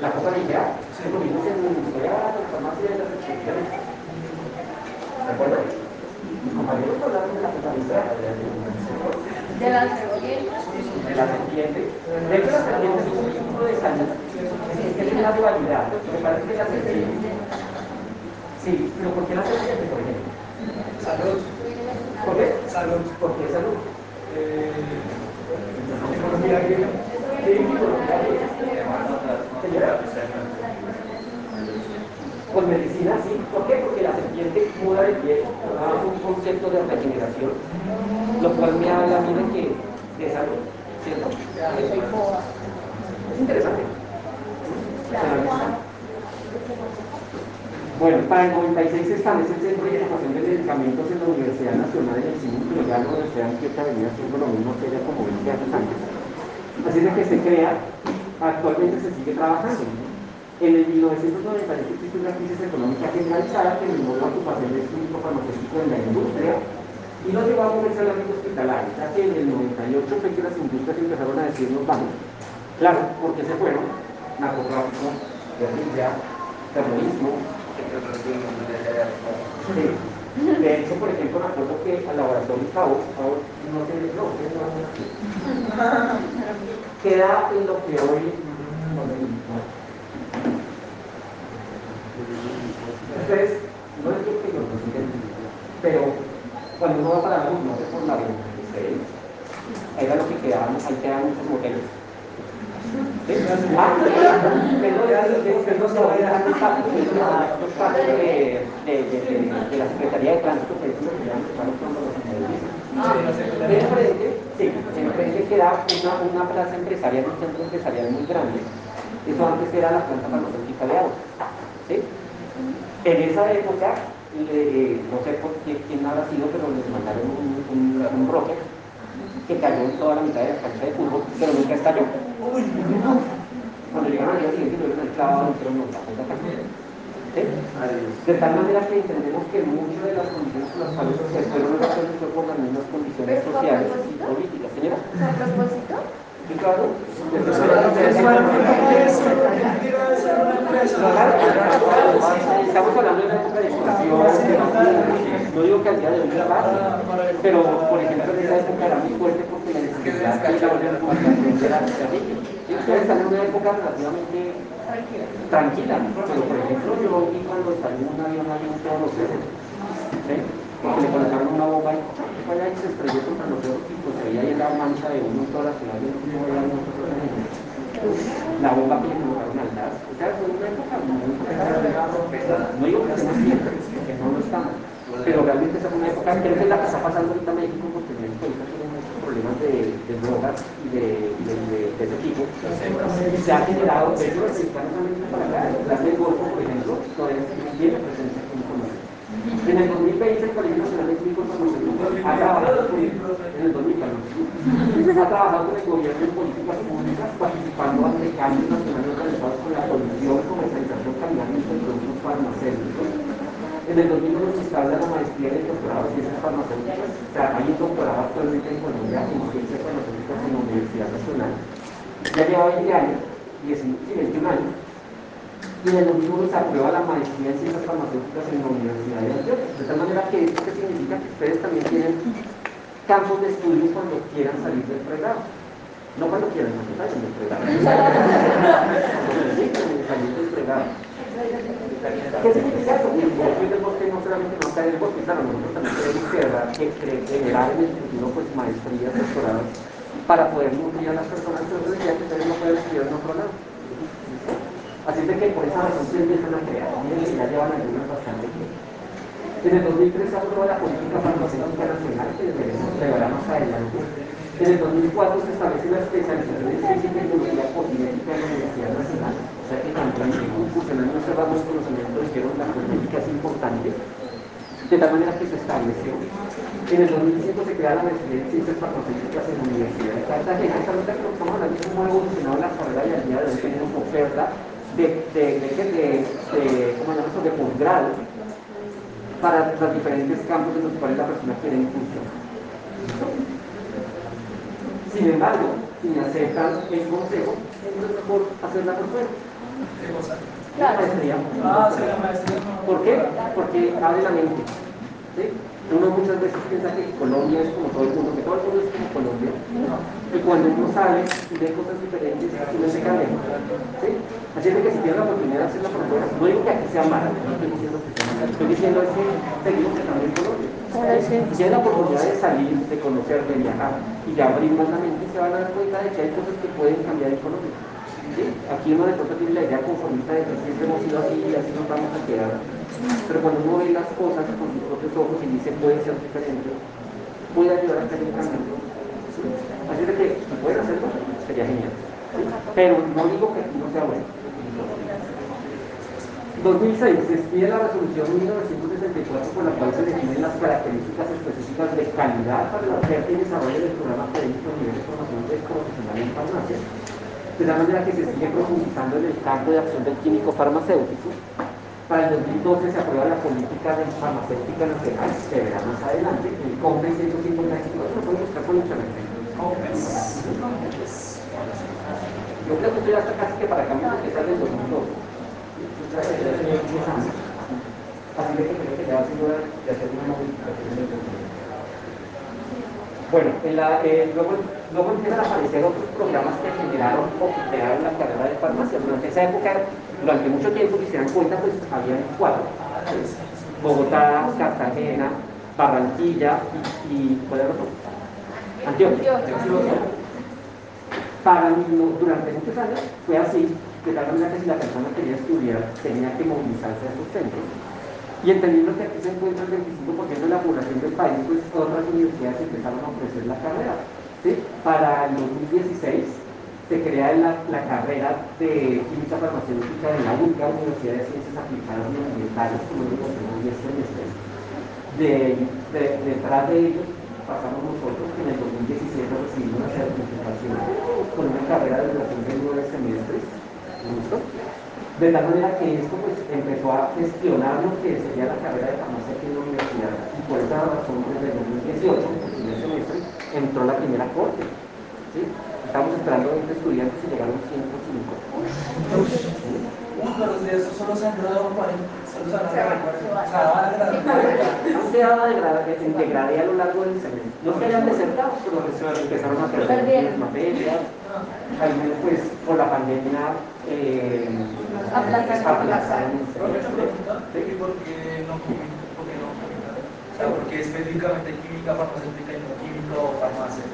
La cosa ligera, sí. lo vimos en de la farmacia de las exposiciones. ¿De acuerdo? Mis compañeros hablaron de la ligera. De la serpiente. De la serpiente. De hecho, la serpiente es un de salud. Es una dualidad. Me parece que la serpiente. Sí, pero ¿por qué la serpiente, por ejemplo? Salud. ¿Por qué? Salud. ¿Por qué salud? Pues medicina sí. ¿Por qué? Porque la serpiente muda de pie es un concepto de regeneración, lo cual me habla a mí de que de salud, ¿cierto? Es interesante. Bueno, para el 96 se establece el Centro de Información de Medicamentos en la Universidad Nacional en el Cine ya la Universidad Antioquia venía haciendo lo mismo que ella como 20 años antes. Así es de que se crea, actualmente se sigue trabajando. En el 1990 existe una crisis económica generalizada que minó la ocupación del químico farmacéutico en la industria y no llevó a moverse al ámbito hospitalario, ya que en el 98 fue que las industrias empezaron a decirnos vamos. Claro, porque se fueron narcotráfico, guerrilla, terrorismo. Sí. De hecho, por ejemplo, me acuerdo que al laboratorio Cabo, no sé, no, no, queda en lo que hoy Ustedes, no es que yo no siguen, pero cuando uno va para la luz, no sé por la vida, ustedes, ahí era lo que quedaban, ahí quedaban muchos moteles. ¿Sí? Ah, pero no se vaya a los partes de, de, de, de, la Secretaría de Tránsito, que es lo que enfrente, sí, enfrente queda una, una plaza empresarial, un centro empresarial muy grande. Eso antes era la planta farmacéutica de agua. ¿sí? En esa época, no sé por qué, quién habrá sido, pero les mandaron un, un, un rocket que cayó en toda la mitad de la cancha de fútbol, pero nunca estalló. Cuando llegaron al día siguiente, lo vieron el clavado, pero no, la cosa ¿Sí? De tal manera que entendemos que muchas de las condiciones por las cuales se fueron relaciones fue por las mismas condiciones sociales y políticas. Señora. ¿A propósito? ¿Sí, claro? Estamos hablando de una época de expansión, no digo que al día de hoy sea fácil, pero por ejemplo en esa época era muy fuerte porque la la era. Y ustedes están en una época relativamente tranquila, pero por ejemplo yo vi cuando salió un avión avión todos los cerros, ¿sí? porque le colocaron una bomba y y se estrelló contra los cerros y pues ahí hay la mancha de toda la ciudad, yo no era la bomba que le colocaron al gas, o sea, fue una época muy pesada, no digo que estemos bien, que no lo estamos, pero realmente esa fue una época, creo que es la que está pasando ahorita en México, porque México ahorita tiene muchos problemas de, y de, de. Se ha generado, de para el plan del Golfo, por ejemplo, todavía tiene presencia en Colombia. En el 2020 el Colegio Nacional de Químicos ha trabajado en el 2014, ha trabajado con el gobierno en políticas públicas, participando ante cambios nacionales realizados con la producción, comercialización, calidad de productos farmacéuticos en el 2001 se instala la maestría el doctorado en ciencias farmacéuticas. O sea, hay un doctorado actualmente en Colombia en ciencias farmacéuticas en la Universidad Nacional. Ya lleva 20 años, 21 años. Y en el 2001 se aprueba la maestría en ciencias farmacéuticas en la Universidad de Antioquia. De tal manera que esto que significa que ustedes también tienen campos de estudio cuando quieran salir del pregrado. No cuando quieran, salgan del pregrado. salir del pregrado. ¿Qué significa eso? Que el bosque no solamente no en el bosque, claro, nosotros también queremos que, generar en el futuro pues maestrías, doctorados, para poder nutrir a las personas, pero eso decía que ustedes no pueden estudiar en otro lado. Así de que por esa razón se empiezan a crear, que ya llevan algunos bastante tiempo. En el 2003 se aprobó la política farmacéutica nacional, que deberemos revelar más adelante. En el 2004 se establece la especialización en ciencia y tecnología cosmética en la Universidad Nacional o sea que también conocimiento de que la política es de tal manera que se estableció. En el 2005 se crea la maestría en ciencias farmacéuticas en la Universidad de Cartagena. Esta nota que estamos hablando es cómo ha evolucionado la carrera y al día de hoy tenemos oferta de, de, de, de, de, ¿cómo eso? de posgrado para los diferentes campos en los cuales la persona quiere incursionar. Sin embargo, y me aceptan el consejo, entonces por fuera. ¿Qué cosa? La Claro. maestría. Ah, sí, la maestría. ¿Por qué? Porque abre la mente. ¿sí? Uno muchas veces piensa que Colombia es como todo el mundo, que todo el mundo es como Colombia. Y cuando uno sale y ve cosas diferentes, uno se cambia. ¿sí? Así es que si tiene la oportunidad de hacerla por fuera, no digo que aquí sea mala, no estoy diciendo que sea mala, estoy diciendo es que seguimos también Colombia. Si tienen la oportunidad de salir, de conocer, de viajar y de abrir más la mente, se van a dar cuenta de que hay cosas que pueden cambiar en Colombia. Aquí uno de pronto tiene la idea conformista de que siempre hemos sido así y así nos vamos a quedar. Pero cuando uno ve las cosas con sus propios ojos y dice puede ser diferente, puede ayudar a hacer. Así de que si pueden hacerlo, sería genial. Pero no digo que no sea bueno. 2006 se expide la resolución 1964 por la cual se definen las características específicas de calidad para la oferta y desarrollo del programa académico a nivel de formación profesional en farmacia, de la manera que se sigue profundizando en el campo de acción del químico farmacéutico. Para el 2012 se aprueba la política de farmacéutica nacional, se verá más adelante, el COMPE 155, lo pueden buscar por internet. Yo creo que estoy hasta casi que para cambiar que sale el 2012. Así que creo que ya va de hacer una modificación del. Bueno, en la, eh, luego, luego empiezan a aparecer otros programas que generaron o que crearon la carrera de farmacia. Durante esa época, durante mucho tiempo, si se dan cuenta, pues habían cuatro. Bogotá, Cartagena, Barranquilla y, y ¿cuál era otro? Antioquia. Antioquia. Para durante muchos años fue así, de tal manera que si la persona quería estudiar, tenía que movilizarse a sus centros. Y entendiendo que aquí se encuentra el 25% de la población del país, pues otras universidades empezaron a ofrecer la carrera. ¿sí? Para el 2016 se crea la, la carrera de química farmacéutica de la única Universidad de Ciencias Aplicadas y Ambientales, como digo, en 10 semestres. De, de, detrás de ellos pasamos nosotros que en el 2017 recibimos una certificación con una carrera de duración de nueve semestres. ¿listo? De tal manera que esto pues, empezó a gestionar lo que sería la carrera de farmacia aquí en la universidad. Y por esa razón, desde el 2018, el primer semestre, entró la primera corte. ¿sí? Estamos esperando 20 estudiantes y llegaron 105. Uy, pero de eso solo se han graduado 40. Solo se han Se va, graduado se va. 40. Se van a graduar. Han quedado degrada- en degradé a lo largo del semestre. No es que hayan desertado, pero pues, empezaron a perder las materias. Algunos, pues, por la pandemia, eh, Aplazaron. el semestre. ¿y por qué no química? ¿Por qué no química? O sea, ¿por qué específicamente química farmacéutica y no química o farmacia?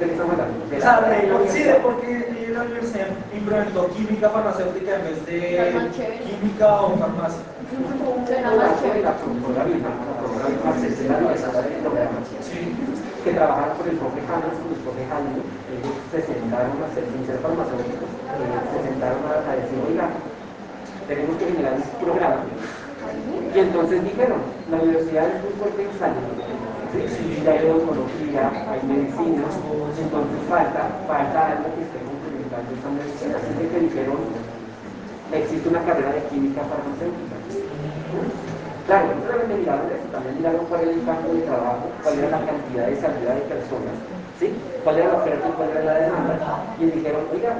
¿De qué estamos hablando? De la- de por sí, de por qué la universidad implementó química farmacéutica en vez de química o farmacia. La la la Sí. que trabajaron con el profe James, con el profe Jaime, ellos se sentaron a hacer, sin ser farmacéuticos, eh, se sentaron a, a decir, oiga, tenemos que generar un programa. Y entonces dijeron, la universidad es muy fuerte en salud, Sí, hay oncología, hay medicina, entonces falta, falta algo que esté complementando esa medicina. Así que dijeron, existe una carrera de química farmacéutica. Claro, no solamente miraron eso, también miraron cuál era el campo de trabajo, cuál era la cantidad de salida de personas, ¿sí? cuál era la oferta y cuál era la demanda, y dijeron, oiga,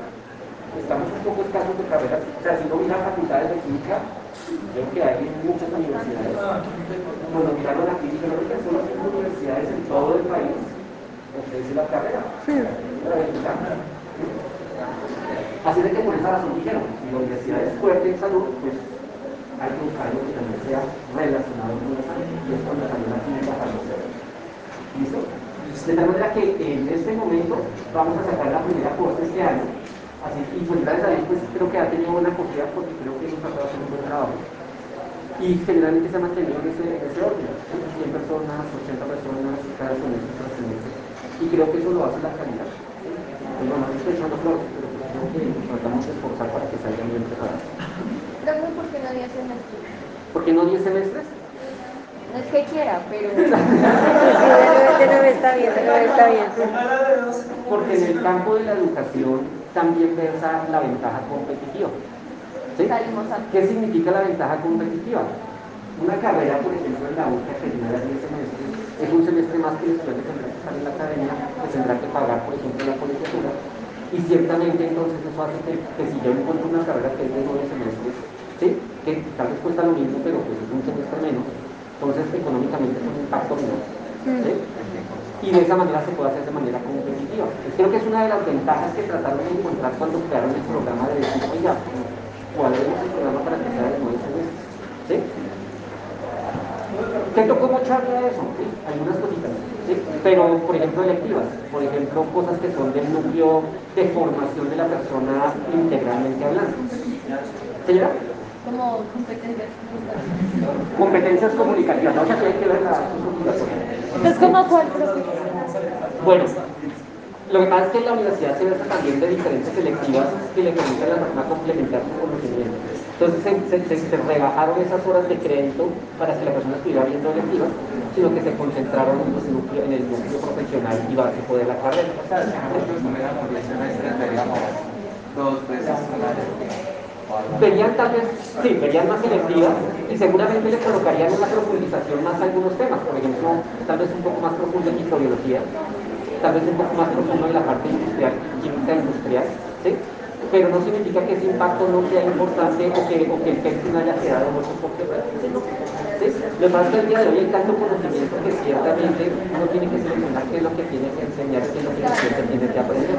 estamos un poco escasos de carreras, o sea, si no miran facultades de química, creo que hay muchas universidades. Cuando miraron la química, no que solo cinco universidades en todo el país ofrecen la carrera. Así de que por esa razón dijeron, si la universidad es fuerte en salud, pues hay que buscar algo que también sea relacionado con la salud. Y es cuando salió la química farmacéutica. ¿Listo? De tal manera que en este momento vamos a sacar la primera corte este año. Así, y pues gracias a Dios, pues creo que ha tenido buena acogida porque creo que hemos tratado de hacer un buen trabajo. Y generalmente se ha mantenido en ese, en ese orden. ¿sí? 100 personas, 80 personas, cada semestre, cada semestre. Y creo que eso lo hace la calidad. Y bueno, no estoy echando flores, pero pues creo que nos tratamos de esforzar para que salgan bien preparados. Profe, ¿por qué no dio semestre? ¿Por qué no 10 semestres? No es que quiera, pero de nuevo, de nuevo está bien, nuevo está bien. Porque en el campo de la educación también versa la ventaja competitiva. ¿sí? ¿Qué significa la ventaja competitiva? Una carrera, por ejemplo, en la UCA que dura 10 semestres, es un semestre más que el estudiante tendrá que estar en la academia, que tendrá que pagar, por ejemplo, la colegiatura. Y ciertamente entonces eso hace que, que si yo encuentro una carrera que es de 9 semestres, ¿sí? que tal vez cuesta lo mismo, pero pues es un semestre menos, entonces económicamente es un impacto menor. ¿sí? Y de esa manera se puede hacer de manera competitiva. Creo que es una de las ventajas que trataron de encontrar cuando crearon el programa de decir, oiga, ¿cuál es el programa para que sea de 9 semestres? ¿Sí? ¿Qué tocó mucho a eso? ¿sí? Algunas cositas. ¿sí? Pero, por ejemplo, electivas. Por ejemplo, cosas que son del núcleo de formación de la persona integralmente hablando. ¿Señora? Como competencias. Competencias comunicativas. No sé si hay que ver la Entonces, ¿cómo cuál, profe? Bueno, lo que pasa es que en la universidad se basa también de diferentes selectivas que le permiten a la persona complementar su conocimiento. Entonces se, se, se, se rebajaron esas horas de crédito para que la persona estuviera viendo electivas, sino que se concentraron en, los núcleo- en el núcleo profesional y básico de la carrera. Dos veces Verían tal vez, sí, verían más selectivas y seguramente le colocarían una profundización más algunos temas, por ejemplo, tal vez un poco más profundo en microbiología, tal vez un poco más profundo en la parte industrial, química industrial, ¿sí? Pero no significa que ese impacto no sea importante o que, o que el texto no haya quedado mucho porque. Lo que pasa es que el día de hoy hay tanto conocimiento que ciertamente uno tiene que seleccionar qué es lo que tiene que enseñar, qué es lo que tiene que aprender.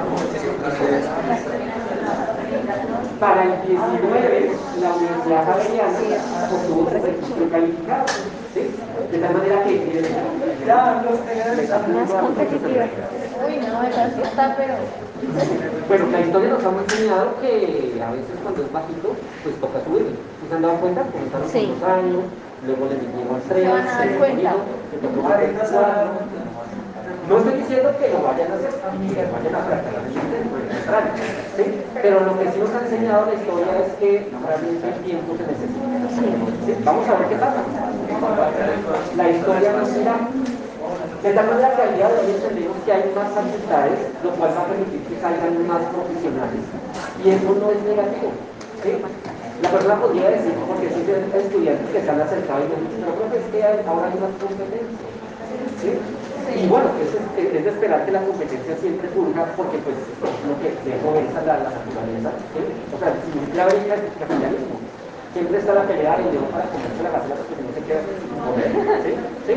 Para el 19, la Universidad Javeriana obtuvo su registro calificado. ¿sí? De tal manera que Más competitiva. Uy, no, esa sí está, pero. Bueno, la historia nos ha enseñado que a veces cuando es bajito, pues toca subir. ¿Sí ¿Se han dado cuenta? Comenzaron Sí. con dos años, luego le dijeron tres, Se van a dar le cuenta. No estoy diciendo que lo vayan a hacer, que vayan a contrario, ¿sí? Pero lo que sí nos ha enseñado la historia es que realmente el tiempo se necesita. ¿sí? Vamos a ver qué pasa. La historia nos dirá. De tal manera que al de hoy entendemos que hay más facultades, lo cual va a permitir que salgan más profesionales. Y eso no es negativo. ¿sí? La persona podría decir, porque sí hay estudiantes que se han acercado y me dicen, pero creo que es que ahora hay más competencia. ¿sí? Y bueno, es, es, de esperar que la competencia siempre surja, porque pues lo que dejo es la, la naturaleza. ¿sí? O sea, si ya vería el capitalismo. Siempre está la pelea del león para comerse la gacela porque no se queda sin comer. ¿sí? ¿sí?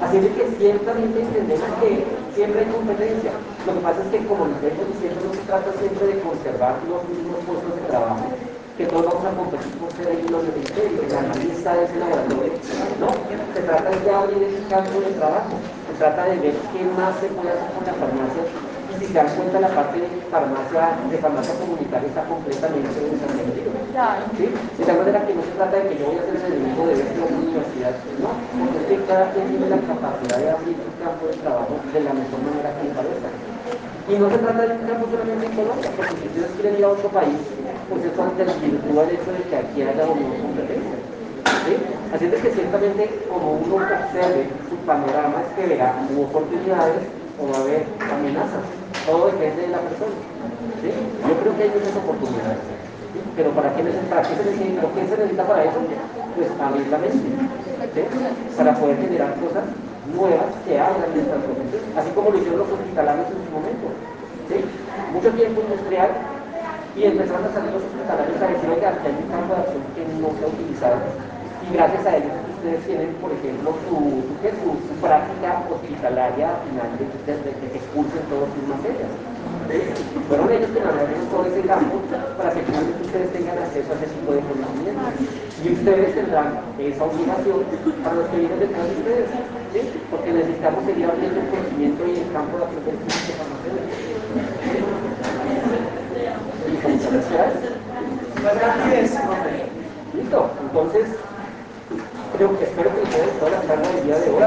Así es que ciertamente entendemos que siempre hay competencia. Lo que pasa es que como nos vengo diciendo, no se trata siempre de conservar los mismos puestos de trabajo, que todos vamos a competir por ser ahí los imperio, que la analista es el laboratorio. No, se trata de abrir ese campo de trabajo. Trata de ver qué más se puede hacer con la farmacia. Y si se dan cuenta, la parte de farmacia, de farmacia comunitaria está completamente desatendida. Claro. ¿sí? De tal manera que no se trata de que yo voy a ser el enemigo de universidad, no, porque es que cada quien tiene la capacidad de abrir su campo de trabajo de la mejor manera que le parezca. Y no se trata de un campo solamente en Colombia, porque si ustedes quieren ir a otro país, pues eso desvirtúa el hecho de que aquí haya una competencia. De que ciertamente como uno observe su panorama es que verá oportunidades o va a haber amenazas. Todo depende de la persona. ¿sí? Yo creo que hay muchas oportunidades. Pero ¿para qué, para se necesita, ¿qué se necesita para eso? Pues abrir la mente. Para poder generar cosas nuevas que abran nuestras profesiones, así como lo hicieron los hospitalarios en su momento. Mucho tiempo industrial y empezaron a salir los hospitalarios a decir, oiga, que hay un campo de acción que no se ha utilizado. Y gracias a ellos ustedes tienen, por ejemplo, su, su, práctica hospitalaria al final de, de, de- de que expulsen todas sus materias. Fueron ellos que nos abrieron todo ese campo para que finalmente ustedes tengan acceso a ese tipo de conocimiento. Y ustedes tendrán esa obligación para los que vienen detrás de ustedes, ¿sí? porque necesitamos seguir abriendo el conocimiento y el campo de farmacéutica. Y con muchas felicidades. Listo, entonces creo que espero que ustedes toda la charla día de hoy.